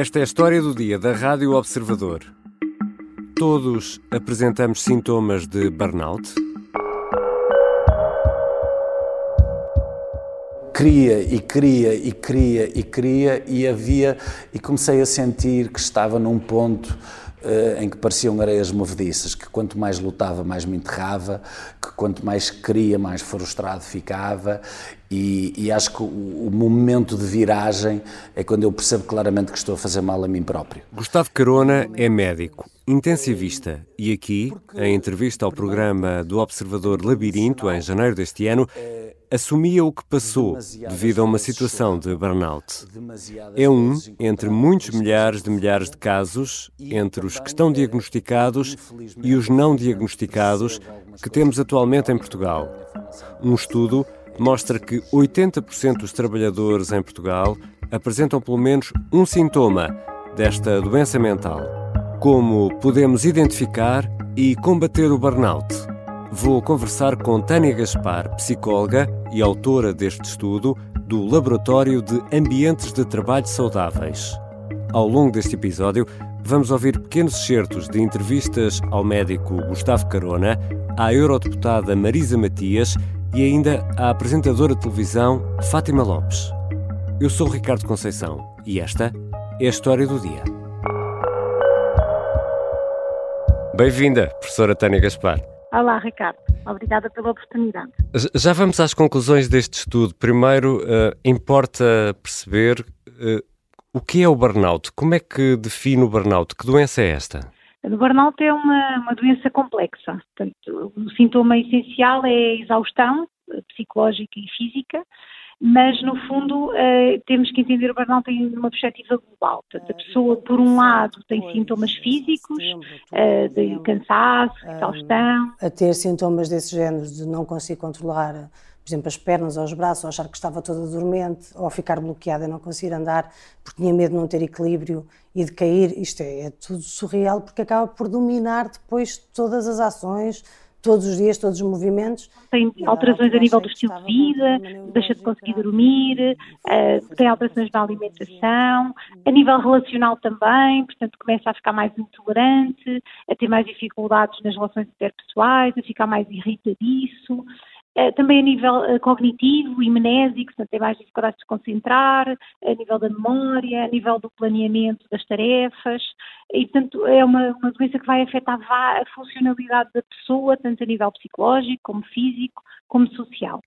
Esta é a história do dia da Rádio Observador. Todos apresentamos sintomas de burnout? Queria e queria e queria e queria e havia e comecei a sentir que estava num ponto em que pareciam areias movediças, que quanto mais lutava, mais me enterrava, que quanto mais queria, mais frustrado ficava e, e acho que o, o, momento de viragem é quando eu percebo claramente que estou a fazer mal a mim próprio. Gustavo Carona é médico, intensivista e aqui, em entrevista ao programa do Observador Labirinto, em janeiro deste ano, assumia o que passou devido a uma situação de burnout. É um entre muitos milhares de milhares de casos, entre os que estão diagnosticados e os não diagnosticados, que temos atualmente em Portugal. Um estudo mostra que 80% dos trabalhadores em Portugal apresentam pelo menos um sintoma desta doença mental. Como podemos identificar e combater o burnout? Vou conversar com Tânia Gaspar, psicóloga e autora deste estudo do Laboratório de Ambientes de Trabalho Saudáveis. Ao longo deste episódio, vamos ouvir pequenos excertos de entrevistas ao médico Gustavo Carona, à eurodeputada Marisa Matias e ainda à apresentadora de televisão Fátima Lopes. Eu sou Ricardo Conceição e esta é a história do dia. Bem-vinda, professora Tânia Gaspar. Olá, Ricardo. Obrigada pela oportunidade. Já vamos às conclusões deste estudo. Primeiro, uh, importa perceber uh, o que é o burnout. Como é que define o burnout? Que doença é esta? O burnout é uma, uma doença complexa. Portanto, o sintoma essencial é a exaustão eh, psicológica e física, mas no fundo uh, temos que entender o burnout em uma perspectiva global. Portanto, a pessoa, por um lado, tem sintomas físicos, uh, de cansaço, exaustão. A ter sintomas desse género, de não conseguir controlar por exemplo, as pernas ou os braços, ou achar que estava toda dormente, ou ficar bloqueada e não conseguir andar porque tinha medo de não ter equilíbrio e de cair. Isto é, é tudo surreal porque acaba por dominar depois todas as ações, todos os dias, todos os movimentos. Tem alterações a nível do estilo de vida, deixa de conseguir dormir, uh, tem alterações na alimentação, a nível relacional também, portanto começa a ficar mais intolerante, a ter mais dificuldades nas relações interpessoais, a ficar mais irritadiço. Eh, também a nível eh, cognitivo e mnésico, portanto, tem mais dificuldades de se concentrar, a nível da memória, a nível do planeamento das tarefas, e, portanto, é uma, uma doença que vai afetar a funcionalidade da pessoa, tanto a nível psicológico, como físico, como social.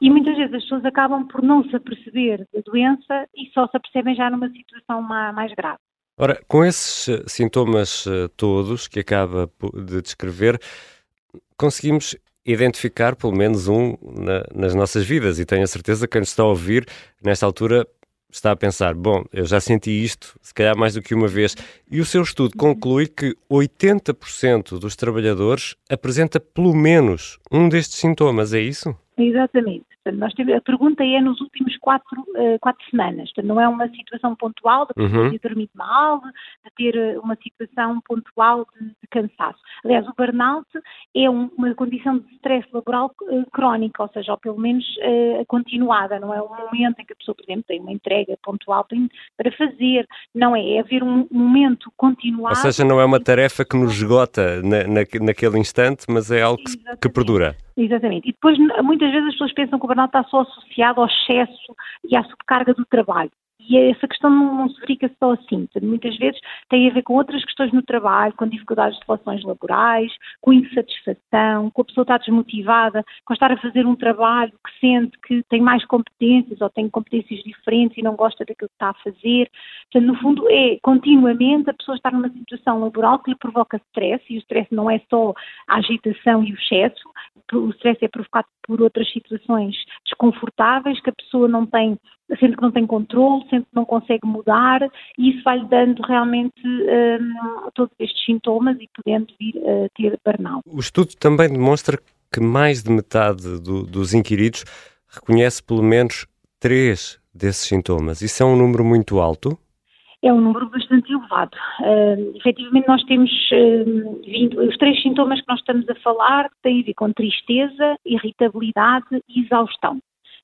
E muitas vezes as pessoas acabam por não se aperceber da doença e só se apercebem já numa situação mais grave. Ora, com esses eh, sintomas todos que acaba de descrever, conseguimos identificar pelo menos um na, nas nossas vidas e tenho a certeza que quem nos está a ouvir nesta altura está a pensar, bom, eu já senti isto, se calhar mais do que uma vez. E o seu estudo conclui que 80% dos trabalhadores apresenta pelo menos um destes sintomas, é isso? Exatamente. Portanto, nós a pergunta é nos últimos quatro, uh, quatro semanas. Portanto, não é uma situação pontual de uhum. ter dormido mal, de ter eh, uma situação pontual de, de cansaço. Aliás, o burnout é um, uma condição de stress laboral uh, crónica, ou seja, ou pelo menos uh, continuada. Não é um momento em que a pessoa, por exemplo, tem uma entrega pontual para fazer. Não é. É haver um momento continuado. Ou seja, não é uma tarefa que nos esgota na, na, naquele instante, mas é algo que, que perdura. Exatamente. E depois, muitas vezes, as pessoas pensam que o burnout está só associado ao excesso e à subcarga do trabalho. E essa questão não, se verifica só assim. Muitas vezes tem a ver com outras questões no trabalho, com dificuldades de relações laborais, com insatisfação, com a pessoa estar desmotivada, com estar a fazer um trabalho que sente que tem mais competências ou tem competências diferentes e não gosta daquilo que está a fazer. Portanto, no fundo, é continuamente a pessoa estar numa situação laboral que lhe provoca stress, e o stress não é só a agitação e o excesso, o stress é provocado por outras situações desconfortáveis que a pessoa não tem, sente que não tem controle, sente que não consegue mudar e isso vai-lhe dando realmente um, todos estes sintomas e podendo vir a ter burnout. O estudo também demonstra que mais de metade do, dos inquiridos reconhece pelo menos três desses sintomas. Isso é um número muito alto? é um número bastante elevado. Uh, efetivamente, nós temos uh, vindo, os três sintomas que nós estamos a falar têm a ver com tristeza, irritabilidade e exaustão.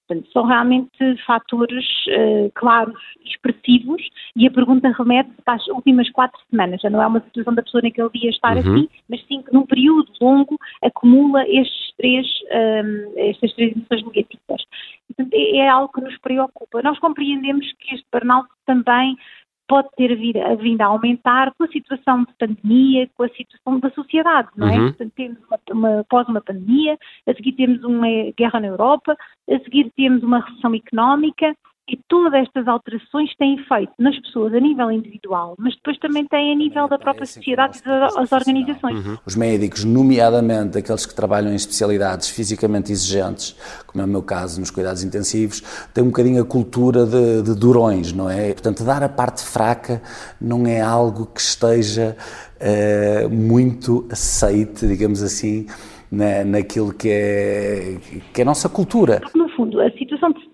Portanto, são realmente fatores uh, claros, expressivos, e a pergunta remete para as últimas quatro semanas. Já não é uma situação da pessoa naquele dia estar uhum. assim, mas sim que num período longo acumula estes três, um, estas três emoções negativas. Portanto, é, é algo que nos preocupa. Nós compreendemos que este burnout também pode ter vindo a aumentar com a situação de pandemia, com a situação da sociedade, não é? Uhum. Portanto, temos uma, uma, após uma pandemia, a seguir temos uma guerra na Europa, a seguir temos uma recessão económica, e todas estas alterações têm efeito nas pessoas a nível individual, mas depois também têm a nível da própria sociedade e das organizações. Uhum. Os médicos, nomeadamente aqueles que trabalham em especialidades fisicamente exigentes, como é o meu caso nos cuidados intensivos, têm um bocadinho a cultura de, de durões, não é? Portanto, dar a parte fraca não é algo que esteja uh, muito aceite, digamos assim, na, naquilo que é, que é a nossa cultura. No fundo, a situação de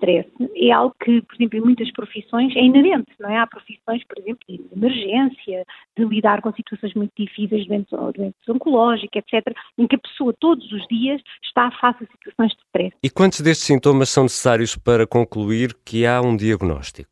stress é algo que, por exemplo, em muitas profissões é inerente, não é? Há profissões, por exemplo, de emergência, de lidar com situações muito difíceis, doentes, doentes oncológicos, etc., em que a pessoa todos os dias está face a situações de stress. E quantos destes sintomas são necessários para concluir que há um diagnóstico?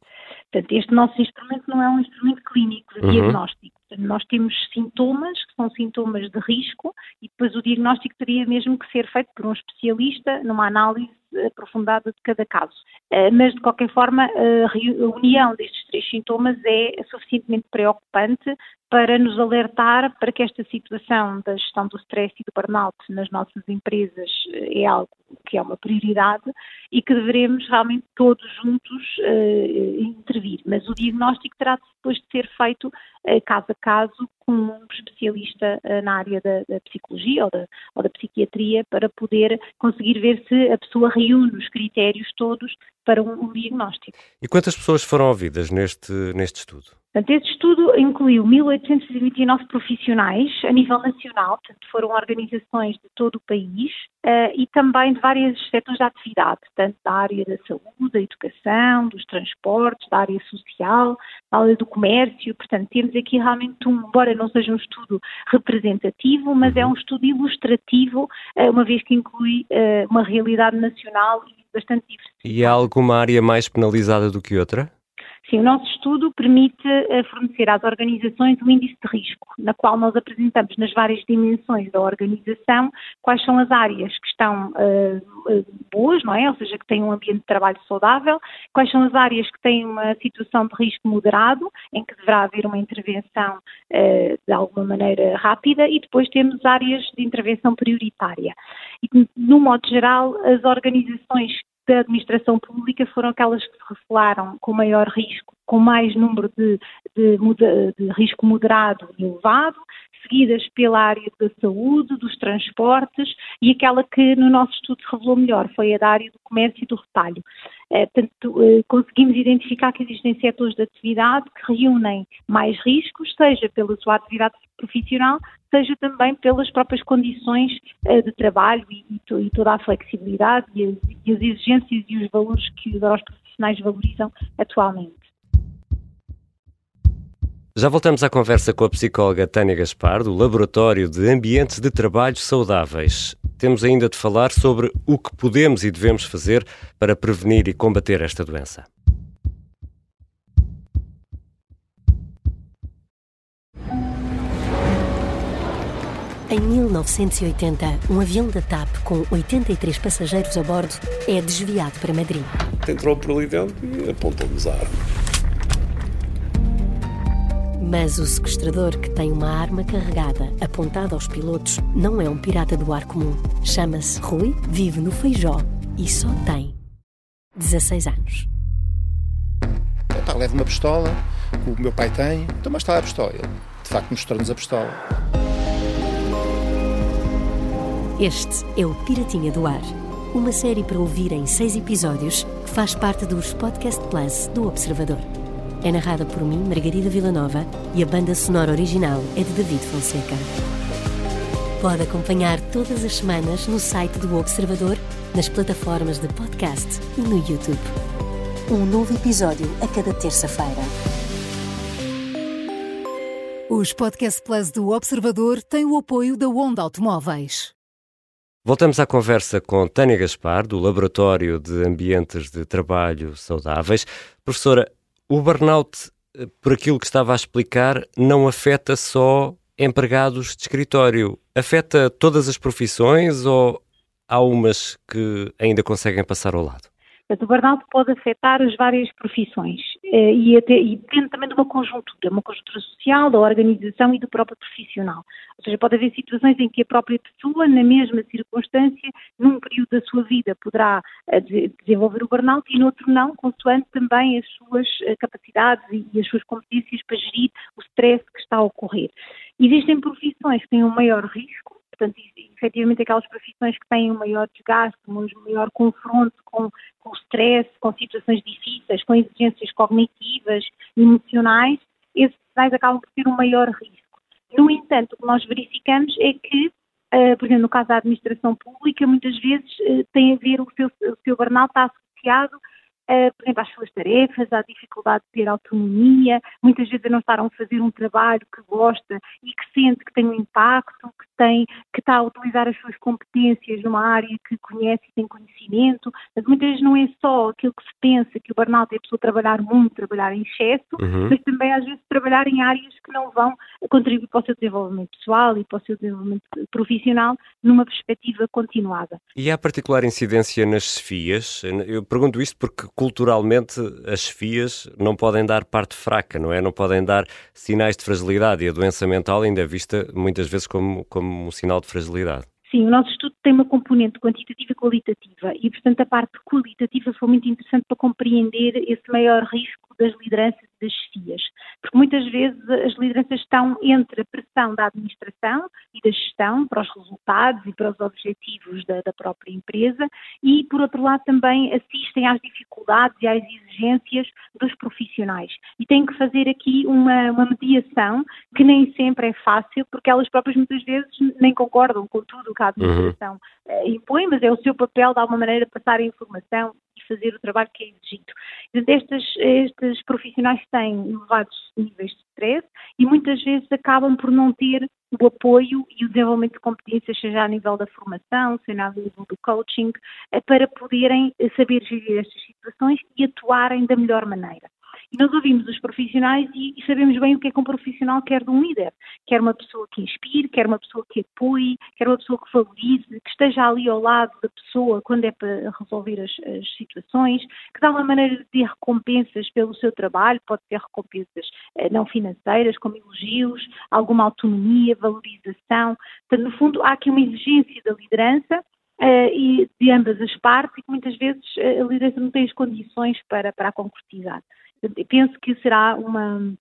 Portanto, este nosso instrumento não é um instrumento clínico de uhum. diagnóstico. Nós temos sintomas, que são sintomas de risco, e depois o diagnóstico teria mesmo que ser feito por um especialista numa análise aprofundada de cada caso. Eh, mas, de qualquer forma, a união destes três sintomas é suficientemente preocupante para nos alertar para que esta situação da gestão do stress e do burnout nas nossas empresas eh, é algo que é uma prioridade e que devemos realmente todos juntos uh, intervir. Mas o diagnóstico terá depois de ser feito uh, caso a caso com um especialista uh, na área da, da psicologia ou da, ou da, psiquiatria para poder conseguir ver se a pessoa reúne os critérios todos para um, um diagnóstico. E quantas pessoas foram ouvidas neste, neste estudo? Portanto, este estudo incluiu 1.829 profissionais a nível nacional, portanto, foram organizações de todo o país uh, e também de vários setores de atividade, tanto da área da saúde, da educação, dos transportes, da área social, da área do comércio. Portanto, temos aqui realmente um, embora não seja um estudo representativo, mas é um estudo ilustrativo, uh, uma vez que inclui uh, uma realidade nacional e bastante diversa. E há alguma área mais penalizada do que outra? Sim, o nosso estudo permite eh, fornecer às organizações um índice de risco, na qual nós apresentamos nas várias dimensões da organização quais são as áreas que estão uh, boas, não é? Ou seja, que têm um ambiente de trabalho saudável, quais são as áreas que têm uma situação de risco moderado, em que deverá haver uma intervenção uh, de alguma maneira rápida, e depois temos áreas de intervenção prioritária. E, no modo geral, as organizações da administração pública foram aquelas que se revelaram com maior risco, com mais número de, de, de, risco moderado e elevado, seguidas pela área da saúde, dos transportes e aquela que no nosso estudo se revelou melhor foi a da área do comércio e do retalho. É, portanto, eh, conseguimos identificar que existem setores de atividade que reúnem mais riscos, seja pela sua atividade profissional, seja também pelas próprias condições uh, de trabalho e, e, toda a flexibilidade e as, e as exigências e os valores que os profissionais valorizam atualmente. Já voltamos à conversa com a psicóloga Tânia Gaspar, do Laboratório de Ambientes de Trabalho Saudáveis. Temos ainda de falar sobre o que podemos e devemos fazer para prevenir e combater esta doença. Em 1980, um avião da TAP com 83 passageiros a bordo é desviado para Madrid. Entrou por ali dentro e apontou-nos a arma. Mas o sequestrador, que tem uma arma carregada apontada aos pilotos, não é um pirata do ar comum. Chama-se Rui, vive no Feijó e só tem 16 anos. Epá, leva uma pistola, que o meu pai tem, então mas está a pistola. Ele, de facto, mostrou-nos a pistola. Este é o Piratinha do Ar, uma série para ouvir em seis episódios que faz parte dos Podcast Plus do Observador. É narrada por mim, Margarida Villanova, e a banda sonora original é de David Fonseca. Pode acompanhar todas as semanas no site do Observador, nas plataformas de podcast e no YouTube. Um novo episódio a cada terça-feira. Os Podcast Plus do Observador têm o apoio da Onda Automóveis. Voltamos à conversa com Tânia Gaspar, do Laboratório de Ambientes de Trabalho Saudáveis. Professora, o burnout, eh, por aquilo que estava a explicar, não afeta só empregados de escritório. Afeta todas as profissões ou há umas que ainda conseguem passar ao lado? Portanto, o burnout pode afetar as várias profissões eh, e, até, e depende também de uma conjuntura, uma conjuntura social, da organização e do próprio profissional. Ou seja, pode haver situações em que a própria pessoa, na mesma circunstância, num período da sua vida, poderá eh, desenvolver o burnout e noutro não, consoante também as suas eh, capacidades e as suas competências para gerir o stress que está a ocorrer. Existem profissões que têm um maior risco, portanto, efetivamente aquelas profissões que têm um maior desgaste, um maior confronto com, com o stress, com situações difíceis, com exigências cognitivas, emocionais, esses sinais acabam por ter um maior risco. No entanto, o que nós verificamos é que, uh, por exemplo, no caso da administração pública, muitas vezes uh, tem a ver, o seu, o seu burnout está associado uh, por exemplo, às suas tarefas, à dificuldade de ter autonomia, muitas vezes a não estar a fazer um trabalho que gosta e que sente que tem um impacto, que tem, que está a utilizar as suas competências numa área que conhece e tem conhecimento, mas muitas vezes não é só aquilo que se pensa, que o burnout é a pessoa trabalhar muito, trabalhar em excesso, uhum. mas também às vezes trabalhar em áreas que não vão contribuir para o seu desenvolvimento pessoal e para o seu desenvolvimento profissional numa perspectiva continuada. E há particular incidência nas FIAs? Eu pergunto isto porque culturalmente as FIAs não podem dar parte fraca, não é? Não podem dar sinais de fragilidade e a doença mental ainda é vista muitas vezes como, como um sinal de fragilidade. Sim, o nosso estudo tem uma componente quantitativa e qualitativa e, portanto, a parte qualitativa foi muito interessante para compreender esse maior risco das lideranças das chefias. Porque muitas vezes as lideranças estão entre a pressão da administração e da gestão para os resultados e para os objetivos da, da própria empresa e, por outro lado, também assistem às dificuldades e às exigências dos profissionais. E têm que fazer aqui uma, uma mediação que nem sempre é fácil, porque elas próprias muitas vezes nem concordam com tudo que a administração uhum. impõe, mas é o seu papel de alguma maneira passar a informação e fazer o trabalho que é exigido. Estes, estes profissionais têm elevados níveis de stress e muitas vezes acabam por não ter o apoio e o desenvolvimento de competências, seja a nível da formação, seja a nível do coaching, eh, para poderem saber gerir estas situações e atuarem da melhor maneira. E nós ouvimos os profissionais e, e, sabemos bem o que é que um profissional quer de um líder. Quer uma pessoa que inspire, quer uma pessoa que apoie, quer uma pessoa que valorize, que esteja ali ao lado da pessoa quando é para resolver as, as situações, que dá uma maneira de ter recompensas pelo seu trabalho, pode ter recompensas eh, não financeiras, como elogios, alguma autonomia, valorização. Portanto, no fundo, há aqui uma exigência da liderança Uh, e de ambas as partes e que muitas vezes uh, a liderança não tem as condições para, para a concretizar. Penso que será uma,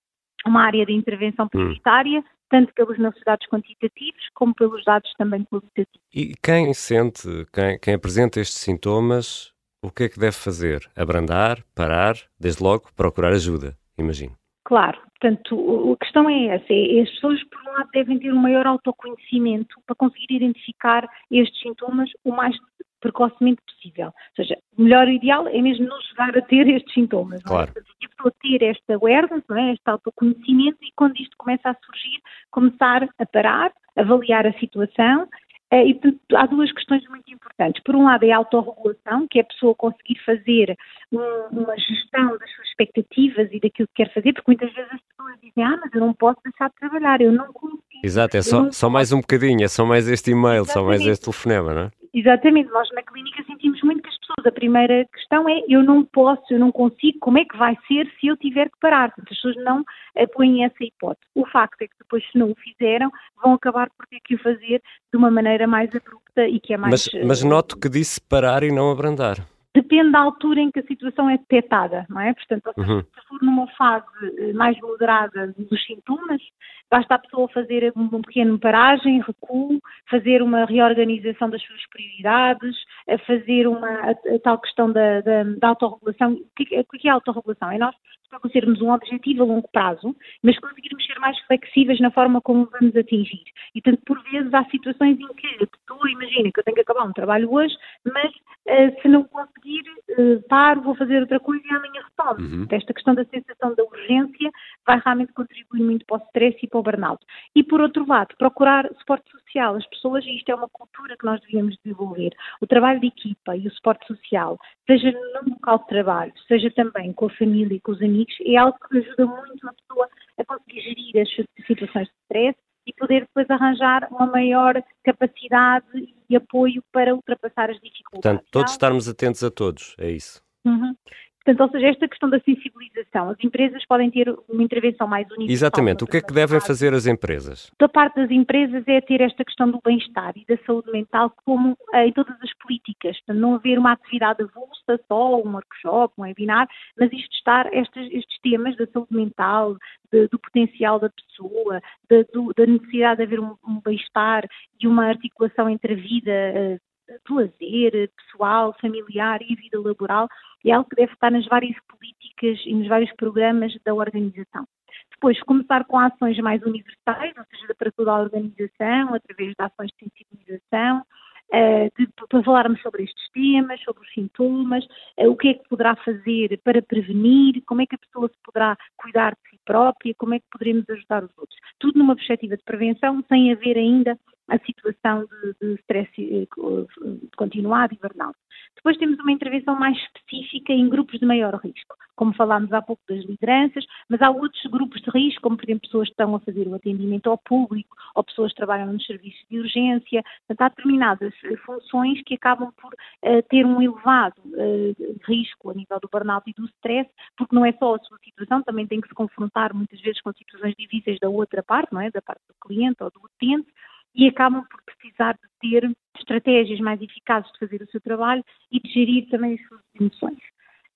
uma área de intervenção hum. prioritária, hum. tanto pelos nossos dados quantitativos como pelos dados também qualitativos. E quem sente, quem, quem apresenta estes sintomas, o que é que deve fazer? Abrandar, parar, desde logo procurar ajuda, imagino. Claro, portanto, a questão é essa, é, as pessoas, por um lado, devem ter um maior autoconhecimento para conseguir identificar estes sintomas o mais precocemente possível. Ou seja, o melhor ideal é mesmo não chegar a ter estes sintomas. Claro. Não é? a pessoa ter esta awareness, não é? este autoconhecimento e quando isto começa a surgir, começar a parar, avaliar a situação eh, e portanto, há duas questões muito importantes. Por um lado é a autorregulação, que é a pessoa conseguir fazer um, uma gestão das suas expectativas e daquilo que quer fazer, porque muitas vezes as pessoas dizem, ah, mas eu não posso deixar de trabalhar, eu não consigo. Exato, é só, só mais um bocadinho, é só mais este e-mail, Exatamente. só mais este telefonema, não é? Exatamente, nós na clínica sentimos muito que as pessoas, a primeira questão é eu não posso, eu não consigo, como é que vai ser se eu tiver que parar? As pessoas não põem essa hipótese. O facto é que depois, se não o fizeram, vão acabar por ter que o fazer de uma maneira mais abrupta e que é mais... Mas, mas noto que disse parar e não abrandar depende da altura em que a situação é detectada, não é? Portanto, uhum. se for numa fase eh, mais moderada dos sintomas, basta a pessoa fazer um pequeno paragem, recuo, fazer uma reorganização das suas prioridades, fazer uma a, tal questão da, da, da autorregulação. O que, é, o que é a autorregulação? É nós estabelecermos um objetivo a longo prazo, mas conseguirmos ser mais flexíveis na forma como vamos atingir. E, portanto, por vezes há situações em que a pessoa imagina que eu tenho que acabar um trabalho hoje, mas uh, se não conseguir conseguir, uh, paro, vou fazer outra coisa e amanhã retomo. Uhum. Esta questão da sensação da urgência vai realmente contribuir muito para o stress e para o burnout. E por outro lado, procurar suporte social. As pessoas, e isto é uma cultura que nós devíamos desenvolver, o trabalho de equipa e o suporte social, seja no local de trabalho, seja também com a família e com os amigos, é algo que ajuda muito a pessoa a conseguir gerir as situações de stress e poder depois arranjar uma maior capacidade e apoio para ultrapassar as dificuldades. Portanto, todos estarmos atentos a todos, é isso. Uhum. Portanto, ou seja, esta questão da sensibilização, as empresas podem ter uma intervenção mais universal. Exatamente. O que é que devem fazer as empresas? Da parte das empresas é ter esta questão do bem-estar e da saúde mental como eh, em todas as políticas. Portanto, não haver uma atividade avulsa, só um workshop, um webinar, mas isto estar, estes, estes temas da saúde mental, de, do potencial da pessoa, de, do, da necessidade de haver um, um bem-estar e uma articulação entre a vida eh, do lazer pessoal, familiar e vida laboral, é algo que deve estar nas várias políticas e nos vários programas da organização. Depois, começar com ações mais universais, ou seja, para toda a organização, através de ações de sensibilização, de, para falarmos sobre estes temas, sobre os sintomas, uh, o que é que poderá fazer para prevenir, como é que a pessoa se poderá cuidar de si própria, como é que poderemos ajudar os outros. Tudo numa perspectiva de prevenção, sem haver ainda a situação de, stress eh, continuado e burnout. Depois temos uma intervenção mais específica em grupos de maior risco, como falámos há pouco das lideranças, mas há outros grupos de risco, como por exemplo pessoas que estão a fazer o atendimento ao público, ou pessoas que trabalham nos serviços de urgência. Portanto, há determinadas eh, funções que acabam por uh, ter um elevado uh, risco a nível do burnout e do stress, porque não é só a sua situação, também tem que se confrontar muitas vezes com situações difíceis da outra parte, não é? Da parte do cliente ou do utente e acabam por precisar de ter estratégias mais eficazes de fazer o seu trabalho e de gerir também as suas emoções.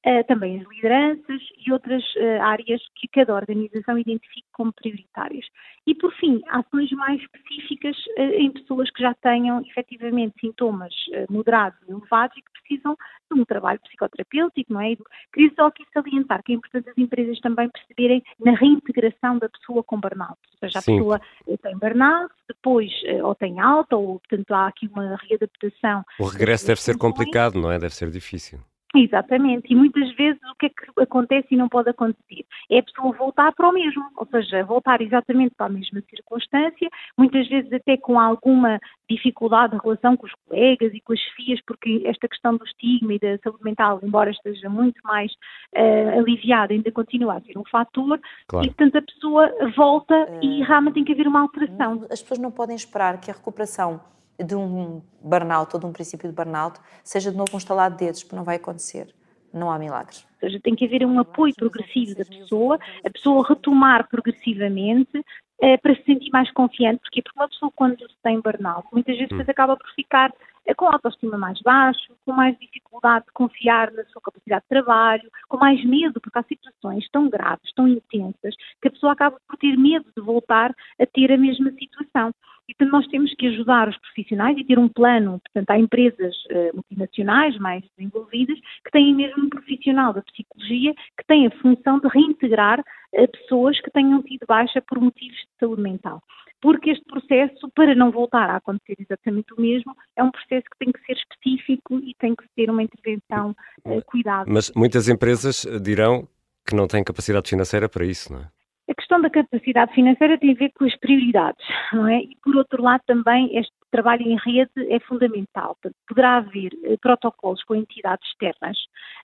Uh, também as lideranças e outras uh, áreas que cada organização identifique como prioritárias. E, por fim, ações mais específicas uh, em pessoas que já tenham efetivamente sintomas moderados e elevados e que precisam de um trabalho psicoterapêutico, não é? Queria só aqui salientar que é importante as empresas também perceberem na reintegração da pessoa com burnout. Ou seja, a Sim. pessoa tem burnout, depois ou tem alta, ou portanto há aqui uma readaptação. O regresso deve ser complicado, não é? Deve ser difícil. Exatamente, e muitas vezes o que é que acontece e não pode acontecer? É a pessoa voltar para o mesmo, ou seja, voltar exatamente para a mesma circunstância, muitas vezes até com alguma dificuldade em relação com os colegas e com as filhas, porque esta questão do estigma e da saúde mental, embora esteja muito mais uh, aliviada, ainda continua a ser um fator, claro. e portanto a pessoa volta uh, e realmente tem que haver uma alteração. As pessoas não podem esperar que a recuperação de um burnout ou de um princípio de burnout seja de novo um estalar de dedos, porque não vai acontecer. Não há milagres. Ou seja, tem que haver um apoio progressivo da pessoa, a pessoa retomar progressivamente eh, para se sentir mais confiante, porque, porque uma pessoa quando tem burnout, muitas vezes hum. acaba por ficar eh, com autoestima mais baixo, com mais dificuldade de confiar na sua capacidade de trabalho, com mais medo, porque há situações tão graves, tão intensas, que a pessoa acaba por ter medo de voltar a ter a mesma situação. E, portanto, nós temos que ajudar os profissionais e ter um plano. Portanto, há empresas uh, multinacionais mais desenvolvidas que têm mesmo um profissional da psicologia que tem a função de reintegrar uh, pessoas que tenham tido baixa por motivos de saúde mental. Porque este processo, para não voltar a acontecer exatamente o mesmo, é um processo que tem que ser específico e tem que ter uma intervenção uh, cuidada. Mas muitas empresas dirão que não têm capacidade financeira para isso, não é? A questão da capacidade financeira tem a ver com as prioridades, não é? E por outro lado também este trabalho em rede é fundamental. Poderá haver eh, protocolos com entidades externas,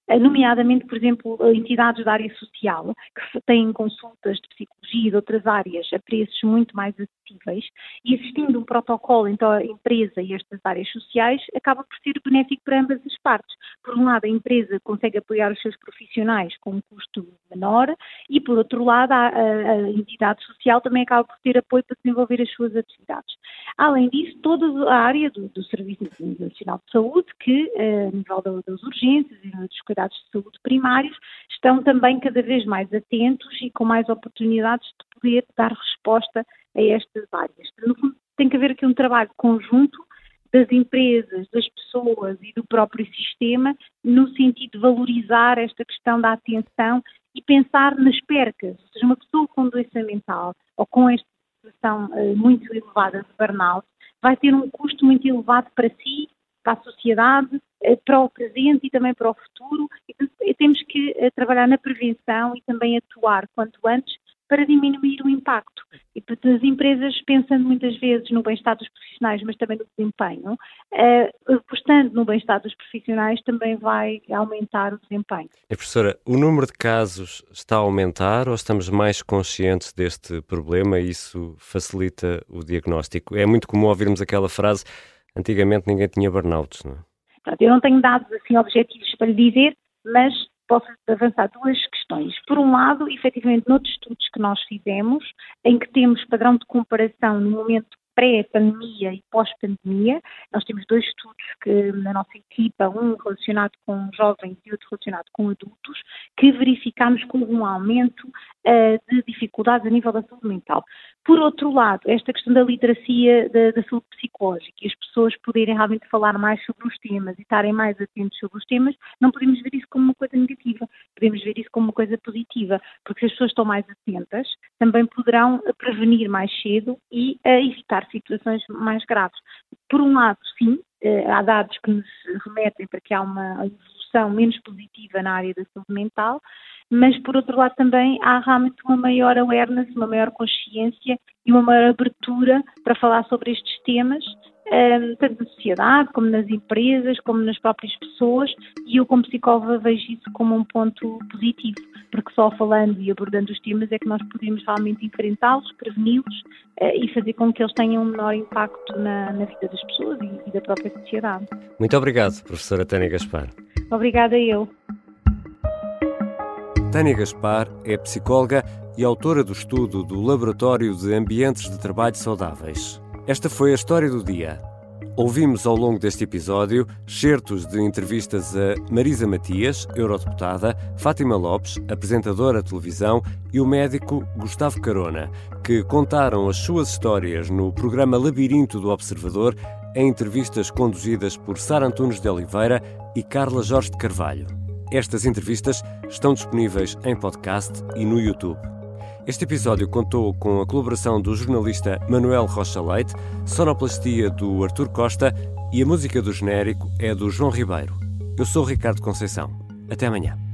eh, nomeadamente, por exemplo, eh, entidades da área social, que têm consultas de psicologia e de outras áreas a preços muito mais acessíveis, e existindo um protocolo entre a empresa e estas áreas sociais, acaba por ser benéfico para ambas as partes. Por um lado, a empresa consegue apoiar os seus profissionais com um custo menor, e por outro lado, a, a, entidade social também acaba por ter apoio para desenvolver as suas atividades. Além disso, toda a área do, do Serviço Nacional de Saúde, que, eh, a nível das urgências e dos cuidados de saúde primários, estão também cada vez mais atentos e com mais oportunidades de poder dar resposta a estas áreas. No fundo, tem que haver aqui um trabalho conjunto das empresas, das pessoas e do próprio sistema, no sentido de valorizar esta questão da atenção e pensar nas percas. Ou seja, uma pessoa com doença mental ou com esta situação uh, muito elevada de burnout vai ter um custo muito elevado para si, para a sociedade, eh, para o presente e também para o futuro. E temos que eh, trabalhar na prevenção e também atuar quanto antes para diminuir o impacto. E as empresas, pensando muitas vezes no bem-estar dos profissionais, mas também no desempenho, uh, apostando no bem-estar dos profissionais, também vai aumentar o desempenho. E, professora, o número de casos está a aumentar ou estamos mais conscientes deste problema e isso facilita o diagnóstico? É muito comum ouvirmos aquela frase, antigamente ninguém tinha burnouts, não é? eu não tenho dados assim objetivos para lhe dizer, mas posso avançar duas questões. Por um lado, efetivamente, noutros estudos que nós fizemos, em que temos padrão de comparação no momento pré-pandemia e pós-pandemia. Nós temos dois estudos que na nossa equipa, um relacionado com jovens e outro relacionado com adultos, que verificamos com um aumento de dificuldades a nível da saúde mental. Por outro lado, esta questão da literacia da, da saúde psicológica e as pessoas poderem realmente falar mais sobre os temas e estarem mais atentos sobre os temas, não podemos ver isso como uma coisa negativa, podemos ver isso como uma coisa positiva, porque se as pessoas estão mais atentas, também poderão prevenir mais cedo e uh, evitar situações mais graves. Por um lado, sim, eh, há dados que nos remetem para que há uma evolução menos positiva na área da saúde mental, mas por outro lado também há realmente uma maior awareness, uma maior consciência e uma maior abertura para falar sobre estes temas Ehm, tanto na sociedade, como nas empresas, como nas próprias pessoas, e eu, como psicóloga, vejo isso como um ponto positivo, porque só falando e abordando os temas é que nós podemos realmente enfrentá-los, preveni-los uh, e fazer com que eles tenham um menor impacto na, na vida das pessoas e, e da própria sociedade. Muito obrigado, professora Tânia Gaspar. Obrigada eu. Tânia Gaspar é psicóloga e autora do estudo do Laboratório de Ambientes de Trabalho Saudáveis. Esta foi a história do dia. Ouvimos ao longo deste episódio certos de entrevistas a Marisa Matias, eurodeputada, Fátima Lopes, apresentadora de televisão, e o médico Gustavo Carona, que contaram as suas histórias no programa Labirinto do Observador, em entrevistas conduzidas por Sara Antunes de Oliveira e Carla Jorge de Carvalho. Estas entrevistas estão disponíveis em podcast e no YouTube. Este episódio contou com a colaboração do jornalista Manuel Rocha Leite, sonoplastia do Artur Costa e a música do genérico é do João Ribeiro. Eu sou Ricardo Conceição. Até amanhã.